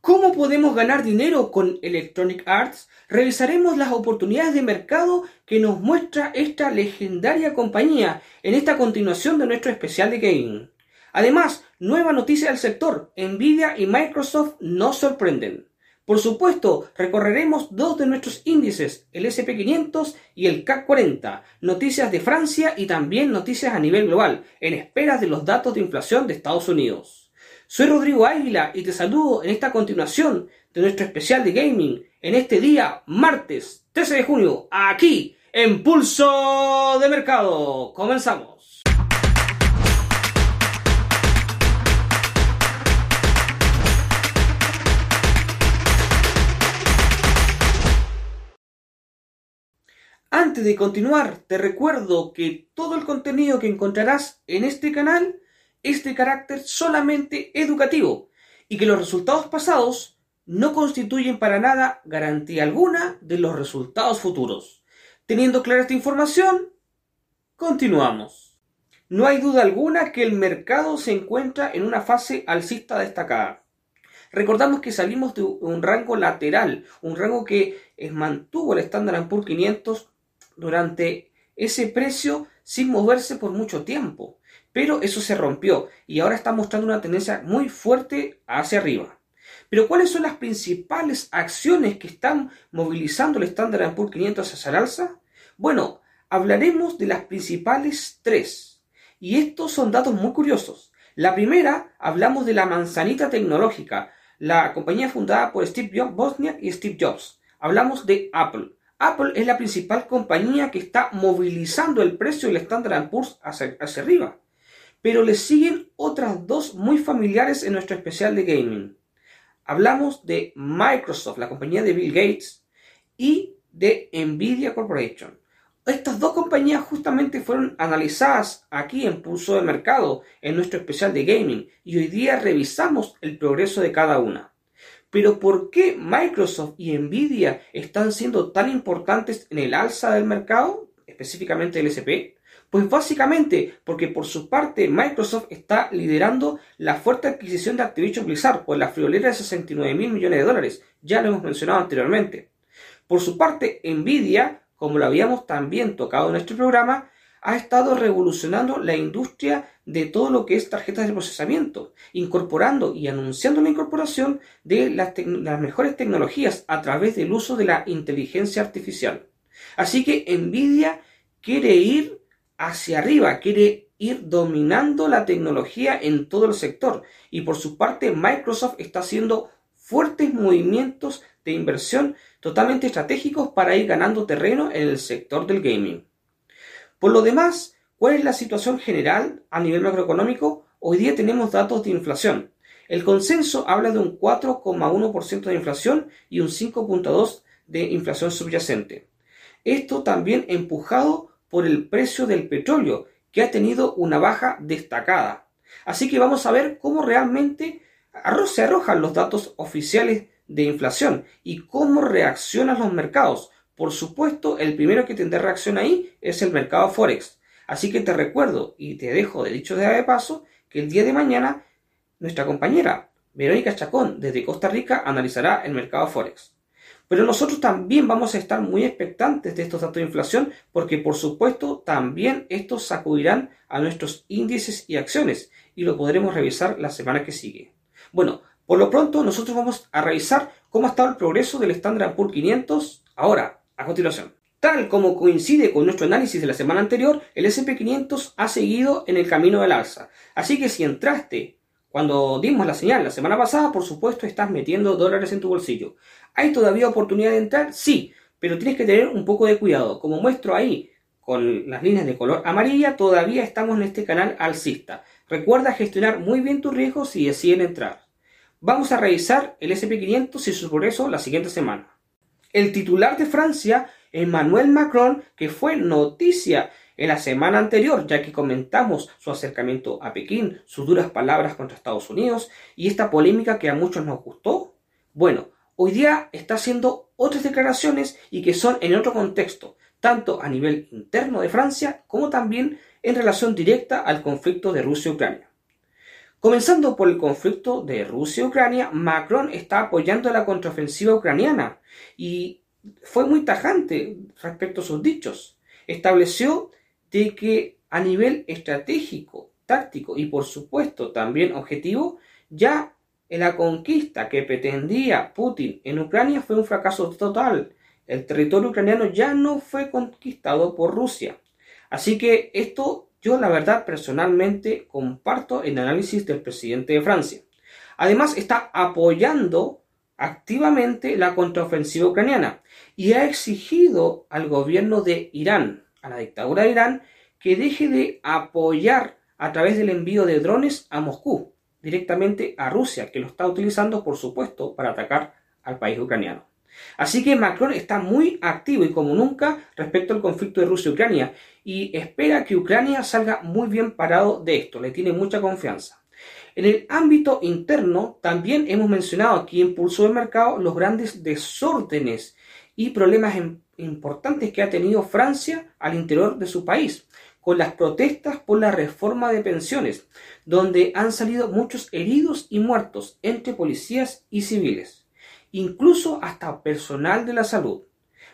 ¿Cómo podemos ganar dinero con Electronic Arts? Revisaremos las oportunidades de mercado que nos muestra esta legendaria compañía en esta continuación de nuestro especial de gaming. Además, nueva noticia del sector, Nvidia y Microsoft nos sorprenden. Por supuesto, recorreremos dos de nuestros índices, el SP500 y el CAC 40, noticias de Francia y también noticias a nivel global, en espera de los datos de inflación de Estados Unidos. Soy Rodrigo Águila y te saludo en esta continuación de nuestro especial de gaming en este día, martes 13 de junio, aquí en Pulso de Mercado. Comenzamos. Antes de continuar, te recuerdo que todo el contenido que encontrarás en este canal es de carácter solamente educativo y que los resultados pasados no constituyen para nada garantía alguna de los resultados futuros. Teniendo clara esta información, continuamos. No hay duda alguna que el mercado se encuentra en una fase alcista destacada. Recordamos que salimos de un rango lateral, un rango que mantuvo el Standard Poor's 500 durante ese precio sin moverse por mucho tiempo. Pero eso se rompió y ahora está mostrando una tendencia muy fuerte hacia arriba. Pero ¿cuáles son las principales acciones que están movilizando el Standard Poor's 500 hacia el alza? Bueno, hablaremos de las principales tres. Y estos son datos muy curiosos. La primera, hablamos de la manzanita tecnológica, la compañía fundada por Steve Jobs, Bosnia y Steve Jobs. Hablamos de Apple. Apple es la principal compañía que está movilizando el precio del Standard Poor's hacia, hacia arriba. Pero le siguen otras dos muy familiares en nuestro especial de gaming. Hablamos de Microsoft, la compañía de Bill Gates, y de Nvidia Corporation. Estas dos compañías justamente fueron analizadas aquí en Pulso de Mercado, en nuestro especial de gaming, y hoy día revisamos el progreso de cada una. Pero ¿por qué Microsoft y Nvidia están siendo tan importantes en el alza del mercado, específicamente el SP? Pues básicamente porque por su parte Microsoft está liderando la fuerte adquisición de Activision Blizzard por la friolera de 69 mil millones de dólares. Ya lo hemos mencionado anteriormente. Por su parte, Nvidia, como lo habíamos también tocado en nuestro programa, ha estado revolucionando la industria de todo lo que es tarjetas de procesamiento, incorporando y anunciando la incorporación de las, mejores tecnologías a través del uso de la inteligencia artificial. Así que Nvidia quiere ir hacia arriba, quiere ir dominando la tecnología en todo el sector y por su parte Microsoft está haciendo fuertes movimientos de inversión totalmente estratégicos para ir ganando terreno en el sector del gaming. Por lo demás, ¿cuál es la situación general a nivel macroeconómico? Hoy día tenemos datos de inflación. El consenso habla de un 4,1% de inflación y un 5,2% de inflación subyacente. Esto también empujado por el precio del petróleo, que ha tenido una baja destacada. Así que vamos a ver cómo realmente se arrojan los datos oficiales de inflación y cómo reaccionan los mercados. Por supuesto, el primero que tendrá reacción ahí es el mercado Forex. Así que te recuerdo y te dejo de dicho de paso que el día de mañana nuestra compañera Verónica Chacón desde Costa Rica analizará el mercado Forex. Pero nosotros también vamos a estar muy expectantes de estos datos de inflación porque por supuesto también estos sacudirán a nuestros índices y acciones y lo podremos revisar la semana que sigue. Bueno, por lo pronto nosotros vamos a revisar cómo ha estado el progreso del Standard Poor's 500 ahora a continuación. Tal como coincide con nuestro análisis de la semana anterior, el SP500 ha seguido en el camino del alza. Así que si entraste cuando dimos la señal la semana pasada, por supuesto estás metiendo dólares en tu bolsillo. ¿Hay todavía oportunidad de entrar? Sí, pero tienes que tener un poco de cuidado. Como muestro ahí con las líneas de color amarilla, todavía estamos en este canal alcista. Recuerda gestionar muy bien tus riesgos si deciden entrar. Vamos a revisar el SP500 y su progreso la siguiente semana el titular de Francia, Emmanuel Macron, que fue noticia en la semana anterior, ya que comentamos su acercamiento a Pekín, sus duras palabras contra Estados Unidos y esta polémica que a muchos nos gustó. Bueno, hoy día está haciendo otras declaraciones y que son en otro contexto, tanto a nivel interno de Francia como también en relación directa al conflicto de Rusia-Ucrania. Comenzando por el conflicto de Rusia-Ucrania, Macron está apoyando la contraofensiva ucraniana y fue muy tajante respecto a sus dichos. Estableció de que a nivel estratégico, táctico y por supuesto también objetivo, ya la conquista que pretendía Putin en Ucrania fue un fracaso total. El territorio ucraniano ya no fue conquistado por Rusia. Así que esto yo la verdad personalmente comparto el análisis del presidente de Francia. Además está apoyando activamente la contraofensiva ucraniana y ha exigido al gobierno de Irán, a la dictadura de Irán, que deje de apoyar a través del envío de drones a Moscú, directamente a Rusia, que lo está utilizando, por supuesto, para atacar al país ucraniano. Así que Macron está muy activo y como nunca respecto al conflicto de Rusia-Ucrania y espera que Ucrania salga muy bien parado de esto, le tiene mucha confianza. En el ámbito interno también hemos mencionado que impulsó el mercado los grandes desórdenes y problemas importantes que ha tenido Francia al interior de su país, con las protestas por la reforma de pensiones, donde han salido muchos heridos y muertos entre policías y civiles, incluso hasta personal de la salud.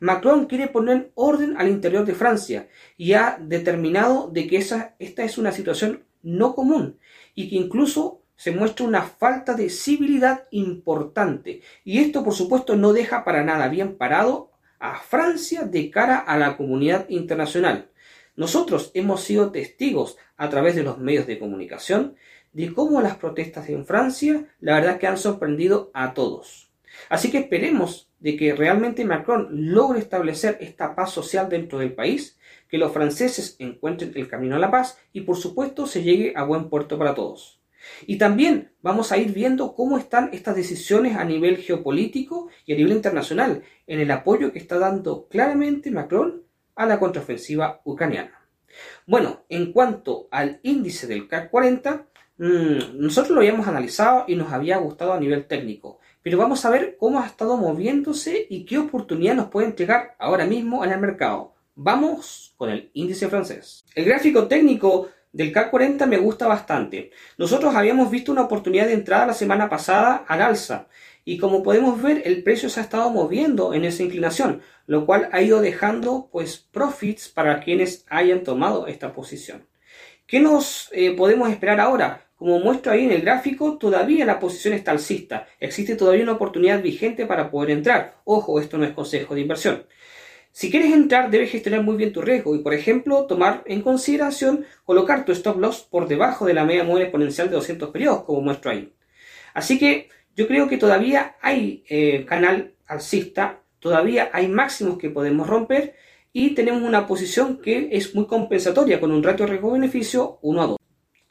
Macron quiere poner orden al interior de Francia y ha determinado de que esa, esta es una situación no común y que incluso se muestra una falta de civilidad importante. Y esto, por supuesto, no deja para nada bien parado a Francia de cara a la comunidad internacional. Nosotros hemos sido testigos a través de los medios de comunicación de cómo las protestas en Francia la verdad que han sorprendido a todos. Así que esperemos de que realmente Macron logre establecer esta paz social dentro del país, que los franceses encuentren el camino a la paz y por supuesto se llegue a buen puerto para todos. Y también vamos a ir viendo cómo están estas decisiones a nivel geopolítico y a nivel internacional en el apoyo que está dando claramente Macron a la contraofensiva ucraniana. Bueno, en cuanto al índice del CAC 40, mm, nosotros lo habíamos analizado y nos había gustado a nivel técnico. Pero vamos a ver cómo ha estado moviéndose y qué oportunidad nos puede entregar ahora mismo en el mercado. Vamos con el índice francés. El gráfico técnico del CAC 40 me gusta bastante. Nosotros habíamos visto una oportunidad de entrada la semana pasada al alza y como podemos ver el precio se ha estado moviendo en esa inclinación, lo cual ha ido dejando pues profits para quienes hayan tomado esta posición. ¿Qué nos eh, podemos esperar ahora? Como muestro ahí en el gráfico, todavía la posición está alcista. Existe todavía una oportunidad vigente para poder entrar. Ojo, esto no es consejo de inversión. Si quieres entrar, debes gestionar muy bien tu riesgo y, por ejemplo, tomar en consideración colocar tu stop loss por debajo de la media móvil exponencial de 200 periodos, como muestro ahí. Así que yo creo que todavía hay eh, canal alcista, todavía hay máximos que podemos romper y tenemos una posición que es muy compensatoria con un ratio riesgo-beneficio 1 a 2.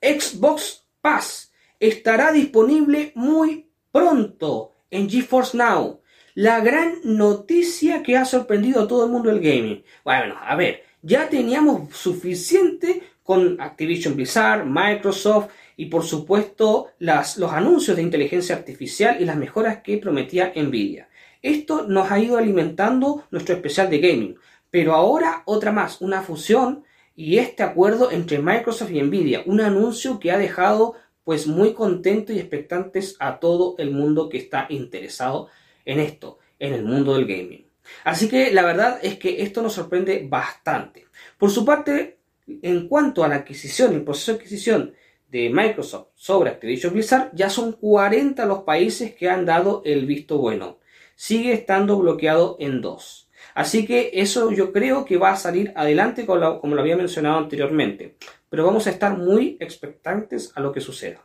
Xbox Paz estará disponible muy pronto en GeForce Now. La gran noticia que ha sorprendido a todo el mundo del gaming. Bueno, a ver, ya teníamos suficiente con Activision Blizzard, Microsoft y por supuesto los anuncios de inteligencia artificial y las mejoras que prometía Nvidia. Esto nos ha ido alimentando nuestro especial de gaming. Pero ahora otra más, una fusión y este acuerdo entre Microsoft y Nvidia, un anuncio que ha dejado pues muy contentos y expectantes a todo el mundo que está interesado en esto, en el mundo del gaming. Así que la verdad es que esto nos sorprende bastante. Por su parte, en cuanto a la adquisición, el proceso de adquisición de Microsoft sobre Activision Blizzard, ya son 40 los países que han dado el visto bueno. Sigue estando bloqueado en dos. Así que eso yo creo que va a salir adelante como lo, había mencionado anteriormente. Pero vamos a estar muy expectantes a lo que suceda.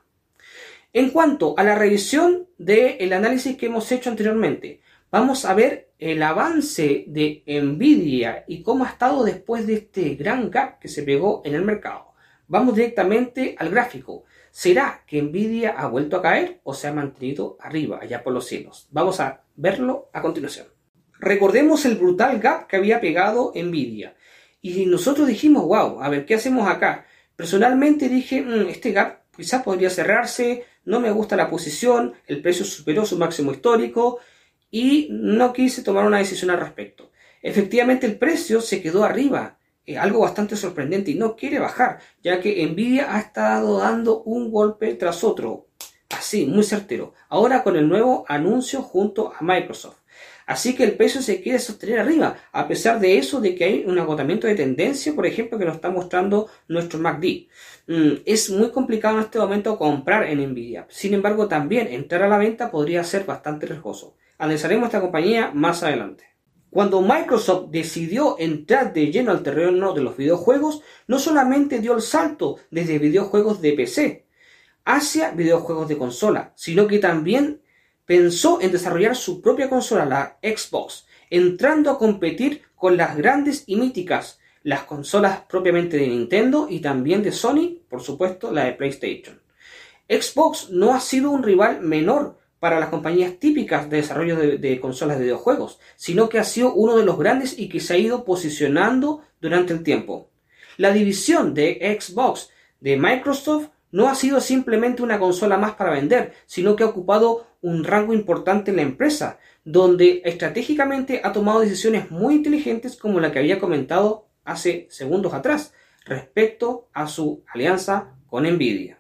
En cuanto a la revisión del análisis que hemos hecho anteriormente, vamos a ver el avance de Nvidia y cómo ha estado después de este gran gap que se pegó en el mercado. Vamos directamente al gráfico. ¿Será que Nvidia ha vuelto a caer o se ha mantenido arriba, allá por los cielos? Vamos a verlo a continuación. Recordemos el brutal gap que había pegado Nvidia. Y nosotros dijimos, wow, a ver, ¿qué hacemos acá? Personalmente dije, mm, este gap quizás podría cerrarse, no me gusta la posición, el precio superó su máximo histórico y no quise tomar una decisión al respecto. Efectivamente el precio se quedó arriba eh, algo bastante sorprendente y no quiere bajar, ya que Nvidia ha estado dando un golpe tras otro, así, muy certero, ahora con el nuevo anuncio junto a Microsoft. Así que el precio se quiere sostener arriba, a pesar de eso, de que hay un agotamiento de tendencia, por ejemplo, que nos está mostrando nuestro MACD. Mm, es muy complicado en este momento comprar en Nvidia. Sin embargo, también entrar a la venta podría ser bastante riesgoso. Analizaremos esta compañía más adelante. Cuando Microsoft decidió entrar de lleno al terreno de los videojuegos, no solamente dio el salto desde videojuegos de PC hacia videojuegos de consola, sino que también pensó en desarrollar su propia consola, la Xbox, entrando a competir con las grandes y míticas, las consolas propiamente de Nintendo y también de Sony, por supuesto, la de PlayStation. Xbox no ha sido un rival menor para las compañías típicas de desarrollo de, consolas de videojuegos, sino que ha sido uno de los grandes y que se ha ido posicionando durante el tiempo. La división de Xbox de Microsoft no ha sido simplemente una consola más para vender, sino que ha ocupado un rango importante en la empresa, donde estratégicamente ha tomado decisiones muy inteligentes como la que había comentado hace segundos atrás respecto a su alianza con Nvidia.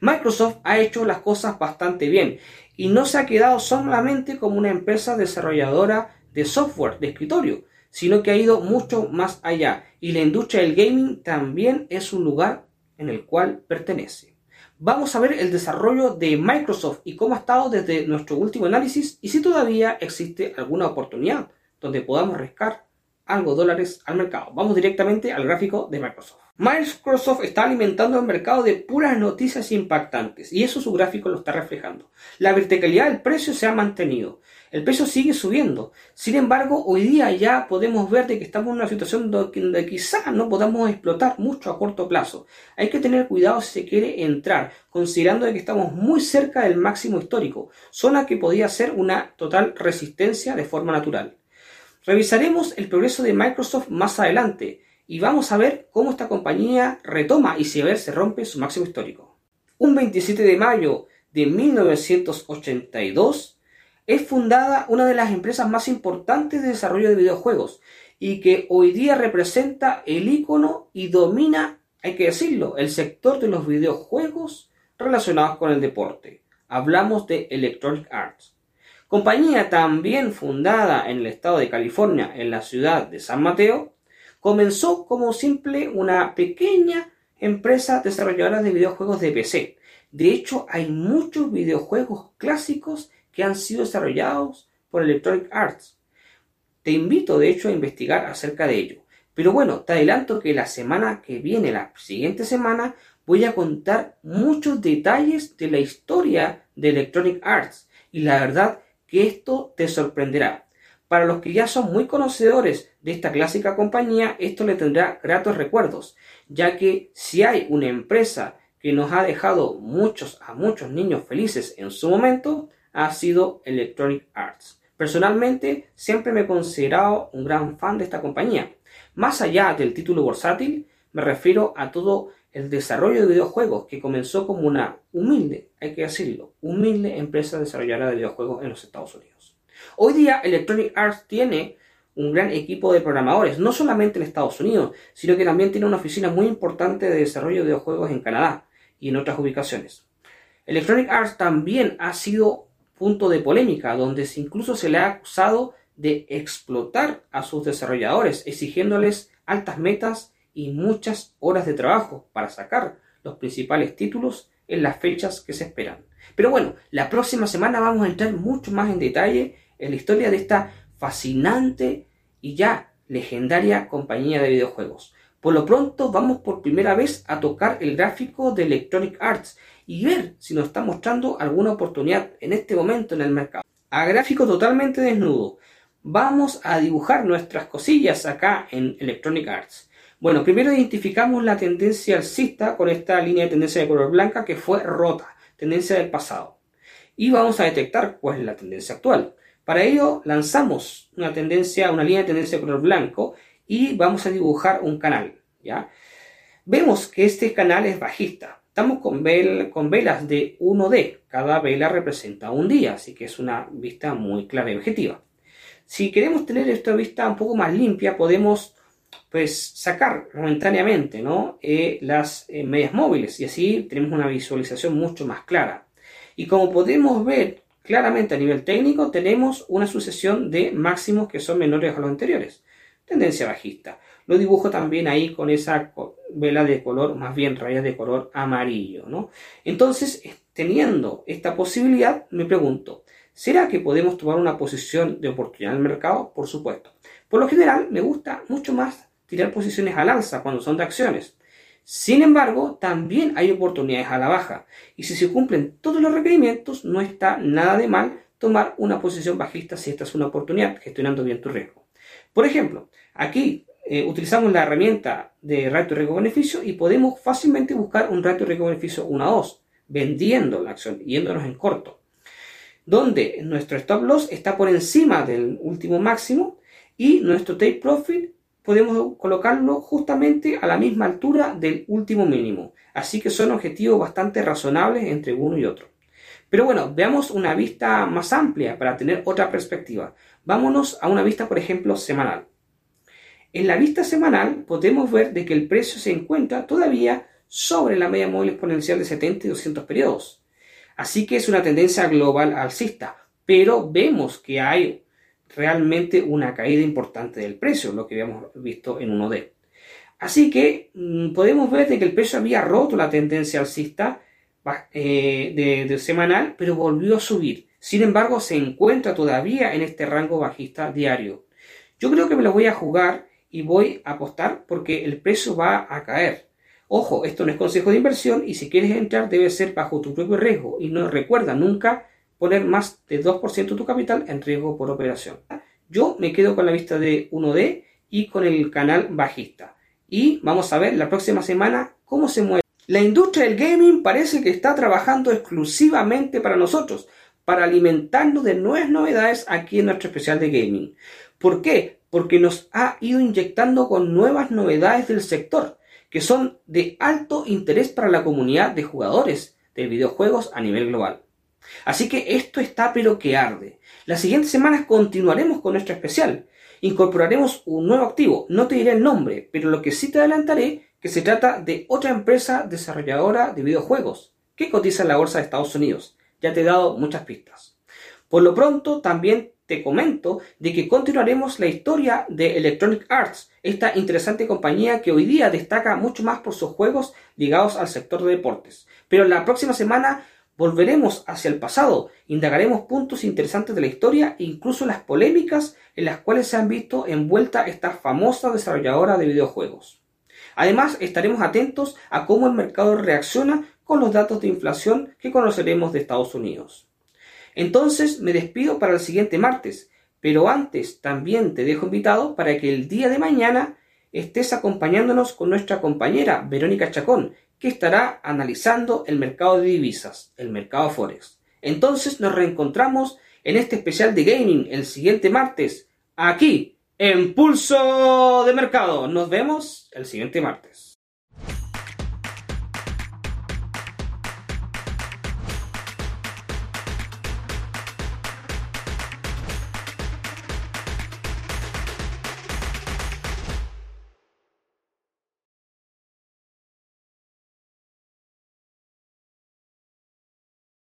Microsoft ha hecho las cosas bastante bien y no se ha quedado solamente como una empresa desarrolladora de software de escritorio, sino que ha ido mucho más allá y la industria del gaming también es un lugar en el cual pertenece. Vamos a ver el desarrollo de Microsoft y cómo ha estado desde nuestro último análisis y si todavía existe alguna oportunidad donde podamos rescar algo dólares al mercado. Vamos directamente al gráfico de Microsoft. Microsoft está alimentando el mercado de puras noticias impactantes y eso su gráfico lo está reflejando. La verticalidad del precio se ha mantenido. El precio sigue subiendo. Sin embargo, hoy día ya podemos ver de que estamos en una situación donde quizás no podamos explotar mucho a corto plazo. Hay que tener cuidado si se quiere entrar, considerando de que estamos muy cerca del máximo histórico, zona que podría ser una total resistencia de forma natural. Revisaremos el progreso de Microsoft más adelante y vamos a ver cómo esta compañía retoma y si a ver se rompe su máximo histórico. Un 27 de mayo de 1982 es fundada una de las empresas más importantes de desarrollo de videojuegos y que hoy día representa el icono y domina, hay que decirlo, el sector de los videojuegos relacionados con el deporte. Hablamos de Electronic Arts. Compañía también fundada en el estado de California, en la ciudad de San Mateo, comenzó como simple una pequeña empresa desarrolladora de videojuegos de PC. De hecho, hay muchos videojuegos clásicos que han sido desarrollados por Electronic Arts. Te invito, de hecho, a investigar acerca de ello. Pero bueno, te adelanto que la semana que viene, la siguiente semana, voy a contar muchos detalles de la historia de Electronic Arts. Y la verdad que esto te sorprenderá. Para los que ya son muy conocedores de esta clásica compañía, esto le tendrá gratos recuerdos, ya que si hay una empresa que nos ha dejado muchos a muchos niños felices en su momento, ha sido Electronic Arts. Personalmente, siempre me he considerado un gran fan de esta compañía. Más allá del título bursátil, me refiero a todo el desarrollo de videojuegos que comenzó como una humilde, hay que decirlo, humilde empresa desarrolladora de videojuegos en los Estados Unidos. Hoy día Electronic Arts tiene un gran equipo de programadores, no solamente en Estados Unidos, sino que también tiene una oficina muy importante de desarrollo de videojuegos en Canadá y en otras ubicaciones. Electronic Arts también ha sido punto de polémica, donde incluso se le ha acusado de explotar a sus desarrolladores, exigiéndoles altas metas y muchas horas de trabajo para sacar los principales títulos en las fechas que se esperan. Pero bueno, la próxima semana vamos a entrar mucho más en detalle en la historia de esta fascinante y ya legendaria compañía de videojuegos. Por lo pronto vamos por primera vez a tocar el gráfico de Electronic Arts y ver si nos está mostrando alguna oportunidad en este momento en el mercado. A gráfico totalmente desnudo. Vamos a dibujar nuestras cosillas acá en Electronic Arts. Bueno, primero identificamos la tendencia alcista con esta línea de tendencia de color blanca que fue rota, tendencia del pasado. Y vamos a detectar cuál es la tendencia actual. Para ello lanzamos una tendencia, una línea de tendencia de color blanco y vamos a dibujar un canal. ¿ya? Vemos que este canal es bajista. Estamos con, con velas de 1D. Cada vela representa un día, así que es una vista muy clara y objetiva. Si queremos tener esta vista un poco más limpia, podemos pues sacar momentáneamente ¿no? Eh, las eh, medias móviles y así tenemos una visualización mucho más clara. Y como podemos ver claramente a nivel técnico, tenemos una sucesión de máximos que son menores a los anteriores. Tendencia bajista. Lo dibujo también ahí con esa vela de color, más bien rayas de color amarillo. ¿no? Entonces, teniendo esta posibilidad, me pregunto, ¿será que podemos tomar una posición de oportunidad en el mercado? Por supuesto. Por lo general, me gusta mucho más tirar posiciones al alza cuando son de acciones. Sin embargo, también hay oportunidades a la baja. Y si se cumplen todos los requerimientos, no está nada de mal tomar una posición bajista si esta es una oportunidad, gestionando bien tu riesgo. Por ejemplo, aquí eh, utilizamos la herramienta de ratio riesgo-beneficio y podemos fácilmente buscar un ratio riesgo-beneficio 1 a 2, vendiendo la acción, yéndonos en corto, donde nuestro stop loss está por encima del último máximo y nuestro take profit podemos colocarlo justamente a la misma altura del último mínimo. Así que son objetivos bastante razonables entre uno y otro. Pero bueno, veamos una vista más amplia para tener otra perspectiva. Vámonos a una vista, por ejemplo, semanal. En la vista semanal podemos ver de que el precio se encuentra todavía sobre la media móvil exponencial de 70 y 200 periodos. Así que es una tendencia global alcista, pero vemos que hay realmente una caída importante del precio, lo que habíamos visto en 1D. Así que mm, podemos ver de que el precio había roto la tendencia alcista eh, de, semanal, pero volvió a subir. Sin embargo, se encuentra todavía en este rango bajista diario. Yo creo que me lo voy a jugar y voy a apostar porque el precio va a caer. Ojo, esto no es consejo de inversión y si quieres entrar debe ser bajo tu propio riesgo. Y no recuerda nunca poner más de 2% de tu capital en riesgo por operación. Yo me quedo con la vista de 1D y con el canal bajista. Y vamos a ver la próxima semana cómo se mueve. La industria del gaming parece que está trabajando exclusivamente para nosotros, para alimentarnos de nuevas novedades aquí en nuestro especial de gaming. ¿Por qué? Porque nos ha ido inyectando con nuevas novedades del sector, que son de alto interés para la comunidad de jugadores de videojuegos a nivel global. Así que esto está pero que arde. Las siguientes semanas continuaremos con nuestro especial. Incorporaremos un nuevo activo, no te diré el nombre, pero lo que sí te adelantaré que se trata de otra empresa desarrolladora de videojuegos que cotiza en la bolsa de Estados Unidos. Ya te he dado muchas pistas. Por lo pronto también te comento de que continuaremos la historia de Electronic Arts, esta interesante compañía que hoy día destaca mucho más por sus juegos ligados al sector de deportes. Pero la próxima semana Volveremos hacia el pasado, indagaremos puntos interesantes de la historia e incluso las polémicas en las cuales se han visto envuelta esta famosa desarrolladora de videojuegos. Además, estaremos atentos a cómo el mercado reacciona con los datos de inflación que conoceremos de Estados Unidos. Entonces, me despido para el siguiente martes, pero antes también te dejo invitado para que el día de mañana estés acompañándonos con nuestra compañera Verónica Chacón, que estará analizando el mercado de divisas, el mercado Forex. Entonces nos reencontramos en este especial de gaming el siguiente martes, aquí, en Pulso de Mercado. Nos vemos el siguiente martes.